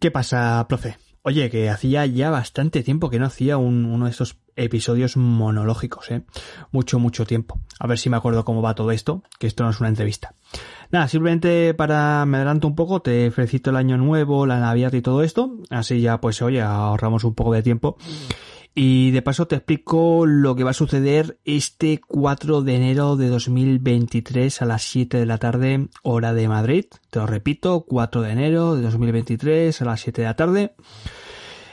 ¿Qué pasa, profe? Oye, que hacía ya bastante tiempo que no hacía uno de estos episodios monológicos, ¿eh? Mucho, mucho tiempo. A ver si me acuerdo cómo va todo esto, que esto no es una entrevista. Nada, simplemente para, me adelanto un poco, te felicito el año nuevo, la Navidad y todo esto. Así ya, pues oye, ahorramos un poco de tiempo. Y de paso te explico lo que va a suceder este 4 de enero de 2023 a las 7 de la tarde, hora de Madrid. Te lo repito, 4 de enero de 2023 a las 7 de la tarde.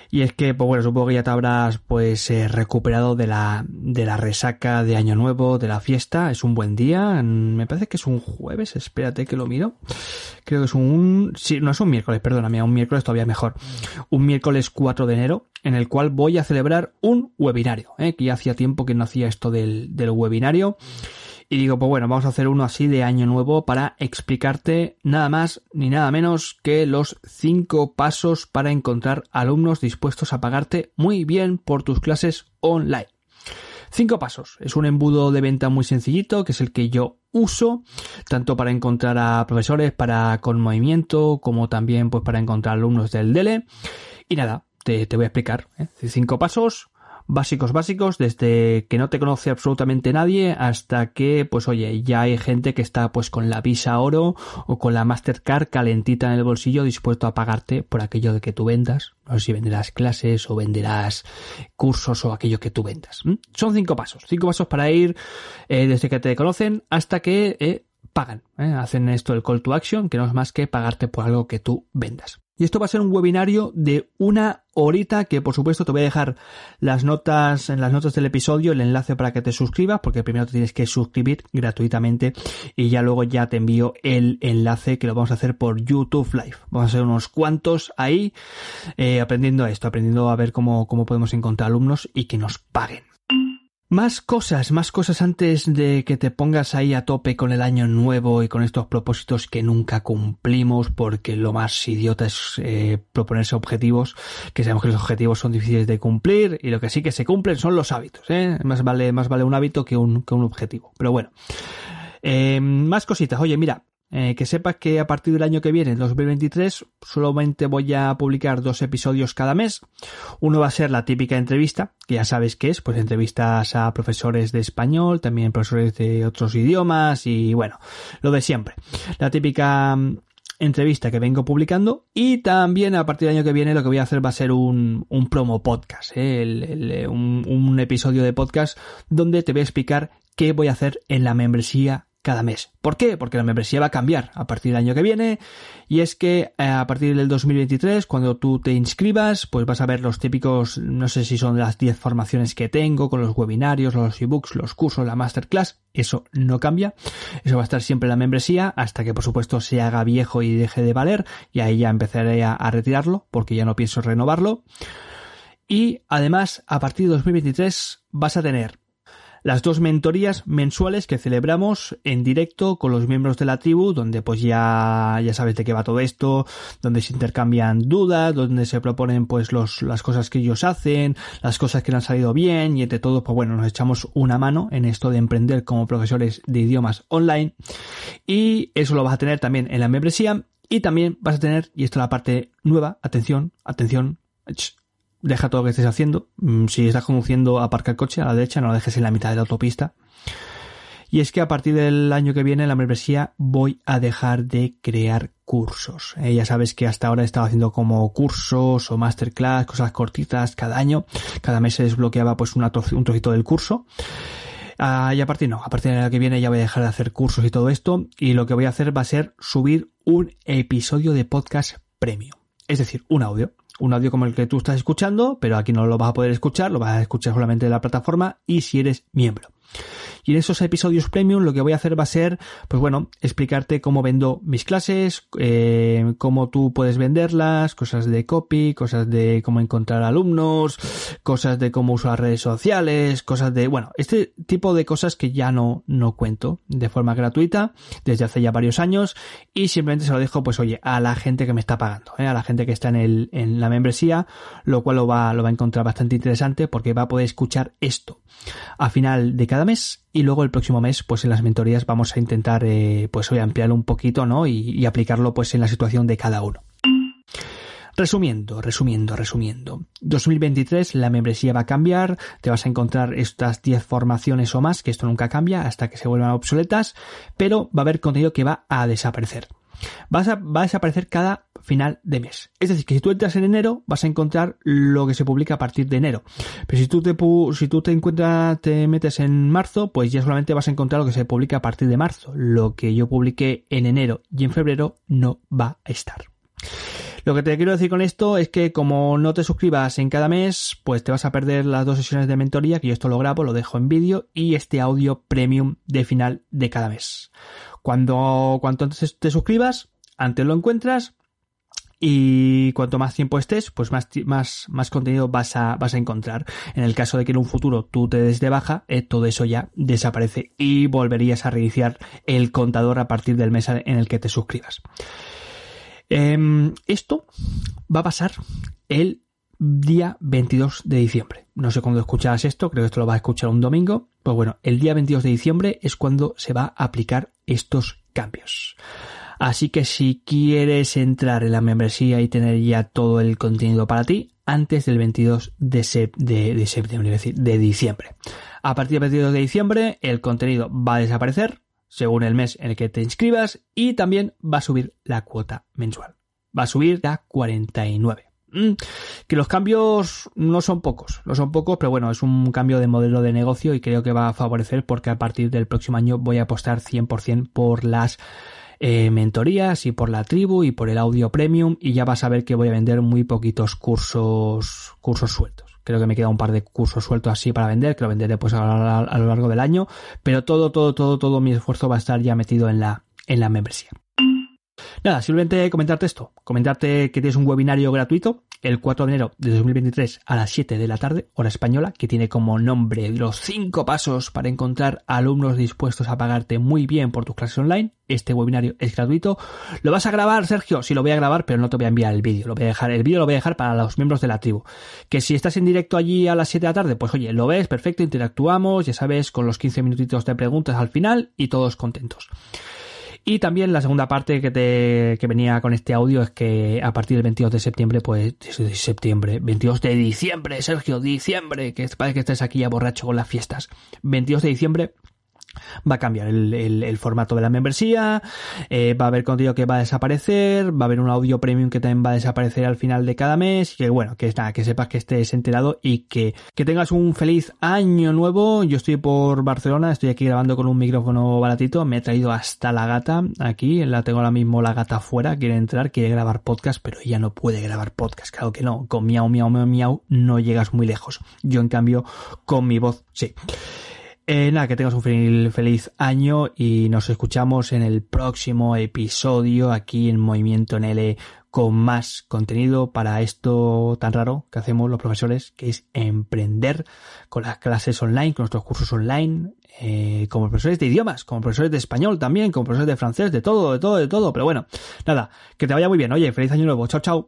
Y es que, pues bueno, supongo que ya te habrás pues eh, recuperado de la, de la resaca de Año Nuevo, de la fiesta. Es un buen día. Me parece que es un jueves. Espérate que lo miro. Creo que es un, sí, no es un miércoles, perdóname, un miércoles todavía mejor. Un miércoles 4 de enero en el cual voy a celebrar un webinario, ¿eh? que ya hacía tiempo que no hacía esto del, del webinario. Y digo, pues bueno, vamos a hacer uno así de año nuevo para explicarte nada más ni nada menos que los cinco pasos para encontrar alumnos dispuestos a pagarte muy bien por tus clases online. Cinco pasos. Es un embudo de venta muy sencillito, que es el que yo uso, tanto para encontrar a profesores para con movimiento, como también pues para encontrar alumnos del DELE. Y nada, te, voy a explicar. ¿eh? Cinco pasos básicos básicos, desde que no te conoce absolutamente nadie hasta que, pues oye, ya hay gente que está pues con la Visa Oro o con la Mastercard calentita en el bolsillo dispuesto a pagarte por aquello de que tú vendas. No sé si venderás clases o venderás cursos o aquello que tú vendas. Son cinco pasos, cinco pasos para ir eh, desde que te conocen hasta que eh, pagan. ¿eh? Hacen esto el call to action, que no es más que pagarte por algo que tú vendas. Y esto va a ser un webinario de una horita que por supuesto te voy a dejar las notas en las notas del episodio, el enlace para que te suscribas, porque primero te tienes que suscribir gratuitamente y ya luego ya te envío el enlace que lo vamos a hacer por YouTube Live. Vamos a hacer unos cuantos ahí eh, aprendiendo esto, aprendiendo a ver cómo, cómo podemos encontrar alumnos y que nos paguen. Más cosas, más cosas antes de que te pongas ahí a tope con el año nuevo y con estos propósitos que nunca cumplimos porque lo más idiota es eh, proponerse objetivos, que sabemos que los objetivos son difíciles de cumplir y lo que sí que se cumplen son los hábitos, ¿eh? Más vale, más vale un hábito que un, que un objetivo. Pero bueno. Eh, más cositas. Oye, mira, eh, que sepas que a partir del año que viene, 2023, solamente voy a publicar dos episodios cada mes. Uno va a ser la típica entrevista, que ya sabes qué es, pues entrevistas a profesores de español, también profesores de otros idiomas y bueno, lo de siempre. La típica mm, entrevista que vengo publicando y también a partir del año que viene lo que voy a hacer va a ser un, un promo podcast, ¿eh? un, un episodio de podcast donde te voy a explicar qué voy a hacer en la membresía cada mes. ¿Por qué? Porque la membresía va a cambiar a partir del año que viene y es que eh, a partir del 2023 cuando tú te inscribas pues vas a ver los típicos, no sé si son las 10 formaciones que tengo con los webinarios, los ebooks, los cursos, la masterclass, eso no cambia, eso va a estar siempre en la membresía hasta que por supuesto se haga viejo y deje de valer y ahí ya empezaré a, a retirarlo porque ya no pienso renovarlo. Y además, a partir de 2023 vas a tener las dos mentorías mensuales que celebramos en directo con los miembros de la tribu, donde pues ya, ya sabes de qué va todo esto, donde se intercambian dudas, donde se proponen pues los, las cosas que ellos hacen, las cosas que le han salido bien y entre todo pues bueno, nos echamos una mano en esto de emprender como profesores de idiomas online. Y eso lo vas a tener también en la membresía y también vas a tener, y esto es la parte nueva, atención, atención, deja todo lo que estés haciendo. Mm, si estás conduciendo, aparca el coche a la derecha, no lo dejes en la mitad de la autopista. Y es que a partir del año que viene, en la membresía, voy a dejar de crear cursos. Eh, ya sabes que hasta ahora he estado haciendo como cursos o masterclass, cosas cortitas cada año. Cada mes se desbloqueaba pues un trocito del curso. Ah, y a partir no, a partir del año que viene ya voy a dejar de hacer cursos y todo esto. Y lo que voy a hacer va a ser subir un episodio de podcast premium. Es decir, un audio un audio como el que tú estás escuchando, pero aquí no lo vas a poder escuchar, lo vas a escuchar solamente en la plataforma y si eres miembro. Y en esos episodios premium lo que voy a hacer va a ser, pues bueno, explicarte cómo vendo mis clases, eh, cómo tú puedes venderlas, cosas de copy, cosas de cómo encontrar alumnos, cosas de cómo usar redes sociales, cosas de, bueno, este tipo de cosas que ya no, no cuento de forma gratuita desde hace ya varios años y simplemente se lo dejo, pues oye, a la gente que me está pagando, ¿eh? a la gente que está en el, en la membresía, lo cual lo va, lo va a encontrar bastante interesante porque va a poder escuchar esto a final de cada mes y luego el próximo mes pues en las mentorías vamos a intentar eh, pues hoy ampliarlo un poquito no y, aplicarlo pues en la situación de cada uno Resumiendo, resumiendo, resumiendo. 2023 la membresía va a cambiar, te vas a encontrar estas 10 formaciones o más, que esto nunca cambia hasta que se vuelvan obsoletas, pero va a haber contenido que va a desaparecer. A, va a desaparecer cada final de mes. Es decir, que si tú entras en enero, vas a encontrar lo que se publica a partir de enero. Pero si tú te, si tú te encuentras, te metes en marzo, pues ya solamente vas a encontrar lo que se publica a partir de marzo. Lo que yo publiqué en enero y en febrero no va a estar. Lo que te quiero decir con esto es que como no te suscribas en cada mes, pues te vas a perder las dos sesiones de mentoría, que yo esto lo grabo, lo dejo en vídeo, y este audio premium de final de cada mes. Cuando, cuanto antes te suscribas, antes lo encuentras, y cuanto más tiempo estés, pues más, más, más contenido vas a, vas a encontrar. En el caso de que en un futuro tú te des de baja, eh, todo eso ya desaparece y volverías a reiniciar el contador a partir del mes en el que te suscribas. Em, esto va a pasar el día 22 de diciembre. No sé cuándo escuchas esto, creo que esto lo vas a escuchar un domingo. Pues bueno, el día 22 de diciembre es cuando se va a aplicar estos cambios. Así que si quieres entrar en la membresía y tener ya todo el contenido para ti, antes del 22 de, de septiembre, es decir, de diciembre. A partir del 22 de diciembre, el contenido va a desaparecer, según el mes en el que te inscribas y también va a subir la cuota mensual. Va a subir a 49. Mm, que los cambios no son pocos, no son pocos, pero bueno, es un cambio de modelo de negocio y creo que va a favorecer porque a partir del próximo año voy a apostar 100% por las eh, mentorías y por la tribu y por el audio premium y ya vas a ver que voy a vender muy poquitos cursos, cursos sueltos. Creo que me queda un par de cursos sueltos así para vender, que lo venderé pues a, a, lo largo del año, pero todo, todo, todo, todo mi esfuerzo va a estar ya metido en la, en la membresía. Nada, simplemente comentarte esto, comentarte que tienes un webinario gratuito el 4 de enero de 2023 a las 7 de la tarde, hora española, que tiene como nombre los 5 pasos para encontrar alumnos dispuestos a pagarte muy bien por tus clases online. Este webinario es gratuito. ¿Lo vas a grabar, Sergio? Sí, lo voy a grabar, pero no te voy a enviar el vídeo. Lo voy a dejar, el vídeo lo voy a dejar para los miembros de la tribu. Que si estás en directo allí a las 7 de la tarde, pues oye, lo ves, perfecto, interactuamos, ya sabes, con los 15 minutitos de preguntas al final y todos contentos. Y también la segunda parte que te que venía con este audio es que a partir del 22 de septiembre, pues de septiembre, 22 de diciembre, Sergio, diciembre, que parece que estés aquí ya borracho con las fiestas. 22 de diciembre va a cambiar el, el, formato de la membresía, eh, va a haber contenido que va a desaparecer, va a haber un audio premium que también va a desaparecer al final de cada mes, que bueno, que nada, que sepas que estés enterado y que, que tengas un feliz año nuevo. Yo estoy por Barcelona, estoy aquí grabando con un micrófono baratito, me he traído hasta la gata aquí, la tengo ahora mismo la gata afuera, quiere entrar, quiere grabar podcast, pero ella no puede grabar podcast, claro que no, con miau, miau, miau, miau, no llegas muy lejos. Yo en cambio, con mi voz, sí. Eh, nada, que tengas un feliz, año y nos escuchamos en el próximo episodio aquí en Movimiento NL con más contenido para esto tan raro que hacemos los profesores, que es emprender con las clases online, con nuestros cursos online, eh, como profesores de idiomas, como profesores de español también, como profesores de francés, de todo, de todo, de todo. Pero bueno, nada, que te vaya muy bien. Oye, feliz año nuevo. Chao, chao.